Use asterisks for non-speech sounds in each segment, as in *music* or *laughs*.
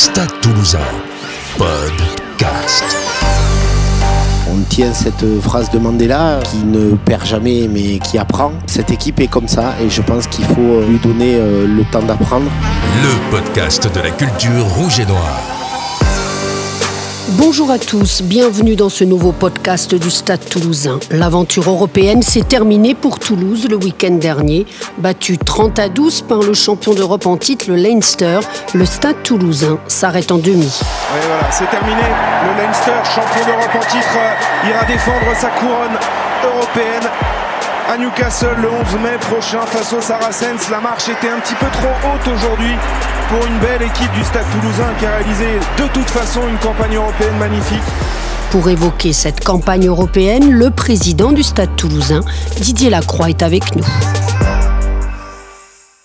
Stade Toulousain, podcast. On tient cette phrase de Mandela qui ne perd jamais mais qui apprend. Cette équipe est comme ça et je pense qu'il faut lui donner euh, le temps d'apprendre. Le podcast de la culture rouge et noire. Bonjour à tous, bienvenue dans ce nouveau podcast du Stade toulousain. L'aventure européenne s'est terminée pour Toulouse le week-end dernier. Battu 30 à 12 par le champion d'Europe en titre, le Leinster, le Stade toulousain s'arrête en demi. Et voilà, c'est terminé. Le Leinster, champion d'Europe en titre, euh, ira défendre sa couronne européenne à Newcastle le 11 mai prochain face aux Saracens. La marche était un petit peu trop haute aujourd'hui pour une belle équipe du Stade toulousain qui a réalisé de toute façon une campagne européenne magnifique. Pour évoquer cette campagne européenne, le président du Stade toulousain, Didier Lacroix, est avec nous.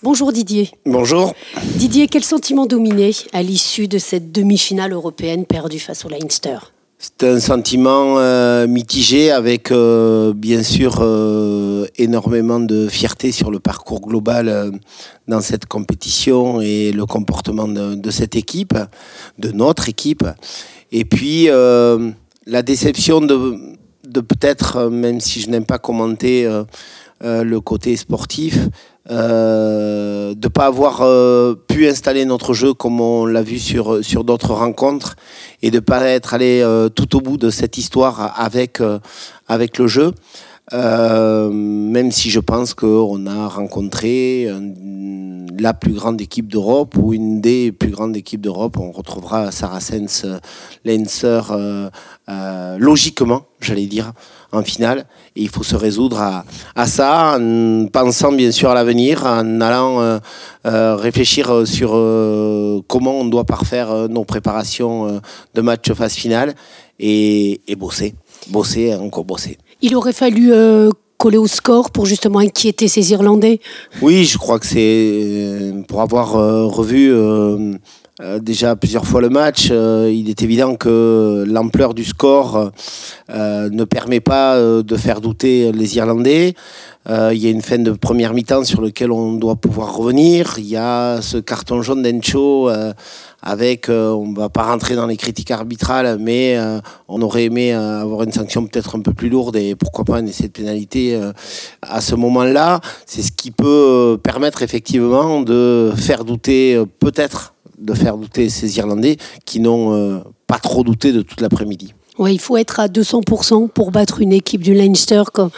Bonjour Didier. Bonjour. Didier, quel sentiment dominait à l'issue de cette demi-finale européenne perdue face au Leinster? C'est un sentiment euh, mitigé avec euh, bien sûr euh, énormément de fierté sur le parcours global dans cette compétition et le comportement de, cette équipe, de notre équipe. Et puis la déception de, de peut-être, même si je n'aime pas commenter le côté sportif, euh, de ne pas avoir euh, pu installer notre jeu comme on l'a vu sur, d'autres rencontres et de ne pas être allé euh, tout au bout de cette histoire avec le jeu. Même si je pense qu'on a rencontré la plus grande équipe d'Europe ou une des plus grandes équipes d'Europe. On retrouvera Saracens, Leinster logiquement, j'allais dire en finale. Et il faut se résoudre à, à ça en pensant bien sûr à l'avenir, en allant euh, euh, réfléchir sur euh, comment on doit parfaire nos préparations de match phase finale et bosser, bosser, encore bosser. Il aurait fallu coller au score pour justement inquiéter ces Irlandais Oui, je crois que c'est pour avoir revu euh, déjà plusieurs fois le match, euh, il est évident que l'ampleur du score euh, ne permet pas de faire douter les Irlandais. il y a une fin de première mi-temps sur lequel on doit pouvoir revenir. Il y a ce carton jaune d'Encho avec, on ne va pas rentrer dans les critiques arbitrales, mais on aurait aimé avoir une sanction peut-être un peu plus lourde et pourquoi pas un essai de pénalité à ce moment-là. C'est ce qui peut permettre effectivement de faire douter peut-être de faire douter ces Irlandais qui n'ont euh, pas trop douté de toute l'après-midi. Oui, il faut être à 200% pour battre une équipe du Leinster comme,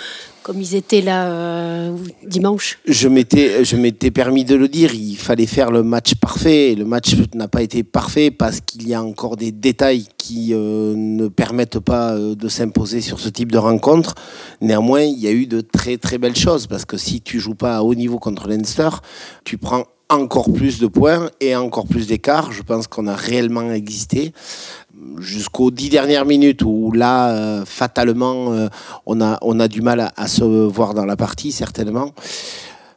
comme ils étaient là euh, dimanche. Je m'étais, permis de le dire, il fallait faire le match parfait. Le match n'a pas été parfait parce qu'il y a encore des détails qui euh, ne permettent pas de s'imposer sur ce type de rencontre. Néanmoins, il y a eu de très très belles choses parce que si tu joues pas à haut niveau contre Leinster, tu prends encore plus de points et encore plus d'écart. Je pense qu'on a réellement existé jusqu'aux dix dernières minutes où là, euh, fatalement, euh, on, a, on a du mal à, se voir dans la partie, certainement.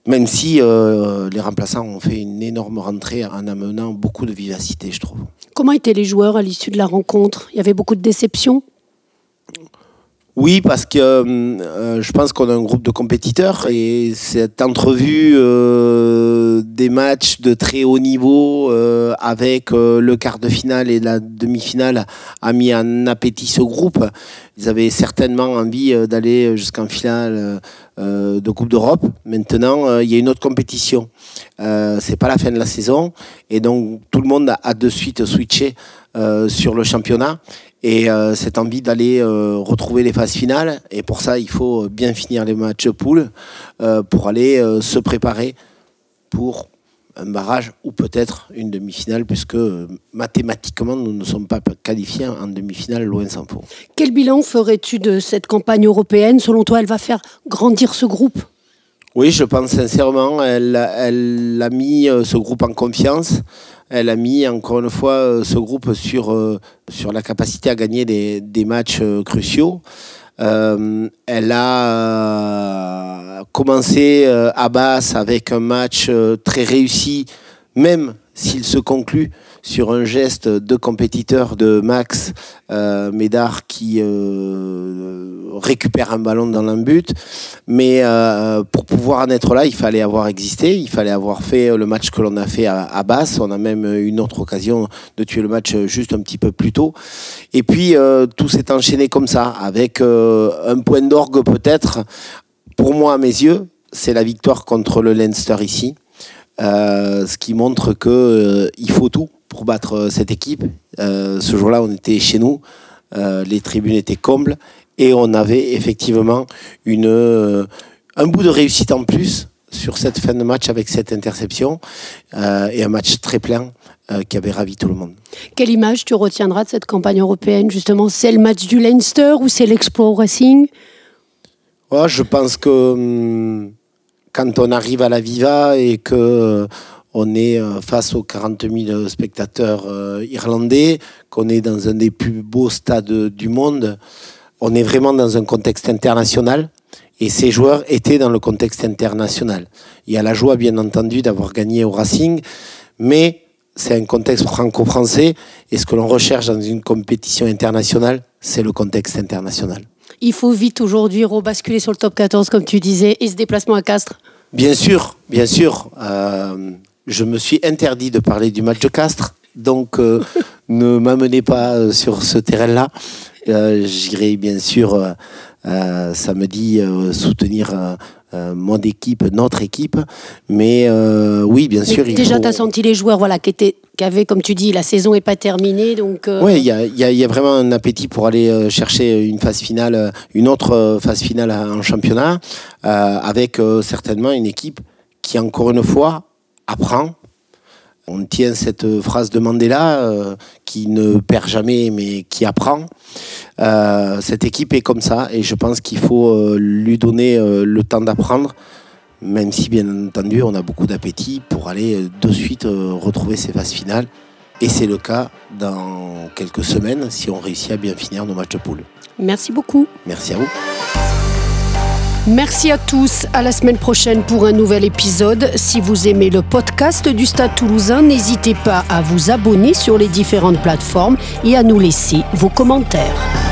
Même si euh, les remplaçants ont fait une énorme rentrée en amenant beaucoup de vivacité, je trouve. Comment étaient les joueurs à l'issue de la rencontre? Il y avait beaucoup de déceptions? Oui, parce que euh, je pense qu'on a un groupe de compétiteurs et cette entrevue euh, des matchs de très haut niveau euh, avec le quart de finale et la demi-finale a mis en appétit ce groupe. Ils avaient certainement envie d'aller jusqu'en finale de Coupe d'Europe. Maintenant, il y a une autre compétition. C'est pas la fin de la saison et donc tout le monde a de suite switché sur le championnat et euh, cette envie d'aller euh, retrouver les phases finales. Et pour ça, il faut bien finir les matchs pool euh, pour aller se préparer pour un barrage ou peut-être une demi-finale, puisque mathématiquement, nous ne sommes pas qualifiés en demi-finale, loin s'en faut. Quel bilan ferais-tu de cette campagne européenne? Selon toi, elle va faire grandir ce groupe? Oui, je pense sincèrement, elle, elle a mis ce groupe en confiance elle a mis encore une fois euh, ce groupe sur, euh, sur la capacité à gagner des, des matchs euh, cruciaux. elle a commencé à basse avec un match très réussi même s'il se conclut sur un geste de compétiteur de Max euh, Médard qui euh, récupère un ballon dans un but. Mais euh, pour pouvoir en être là, il fallait avoir existé, il fallait avoir fait le match que l'on a fait à, à, Basse. On a même une autre occasion de tuer le match juste un petit peu plus tôt. Et puis tout s'est enchaîné comme ça, avec un point d'orgue peut-être, pour moi à mes yeux, c'est la victoire contre le Leinster ici. Euh, ce qui montre que euh, il faut tout pour battre euh, cette équipe. ce jour-là, on était chez nous, les tribunes étaient combles et on avait effectivement une, un bout de réussite en plus sur cette fin de match avec cette interception et un match très plein qui avait ravi tout le monde. Quelle image tu retiendras de cette campagne européenne justement? C'est le match du Leinster ou c'est l'Explore Racing? Je pense que hum, quand on arrive à la Viva et que on est euh, face aux 40 000 spectateurs euh, irlandais, qu'on est dans un des plus beaux stades du monde, on est vraiment dans un contexte international. Et ces joueurs étaient dans le contexte international. Il y a la joie, bien entendu, d'avoir gagné au Racing, mais c'est un contexte franco-français. Et ce que l'on recherche dans une compétition internationale, c'est le contexte international. Il faut vite aujourd'hui rebasculer sur le top 14, comme tu disais, et ce déplacement à Castres Bien sûr, bien sûr. Euh, je me suis interdit de parler du match de Castres, donc euh, *laughs* ne m'amenez pas euh, sur ce terrain-là. J'irai bien sûr samedi soutenir euh, mon équipe, notre équipe. Mais euh, oui, bien sûr. déjà, tu as senti les joueurs voilà, qui, étaient, qui avaient, comme tu dis, la saison n'est pas terminée. Donc, euh, Oui, il y a, y a, vraiment un appétit pour aller chercher une phase finale, une autre phase finale en championnat, avec certainement une équipe qui, encore une fois, apprend on tient cette phrase de Mandela euh, qui ne perd jamais mais qui apprend. Euh, cette équipe est comme ça et je pense qu'il faut euh, lui donner le temps d'apprendre, même si bien entendu on a beaucoup d'appétit pour aller de suite retrouver ses phases finales. Et c'est le cas dans quelques semaines si on réussit à bien finir nos matchs de poule. Merci beaucoup. Merci à vous. Merci à tous. À la semaine prochaine pour un nouvel épisode. Si vous aimez le podcast du Stade toulousain, n'hésitez pas à vous abonner sur les différentes plateformes et à nous laisser vos commentaires.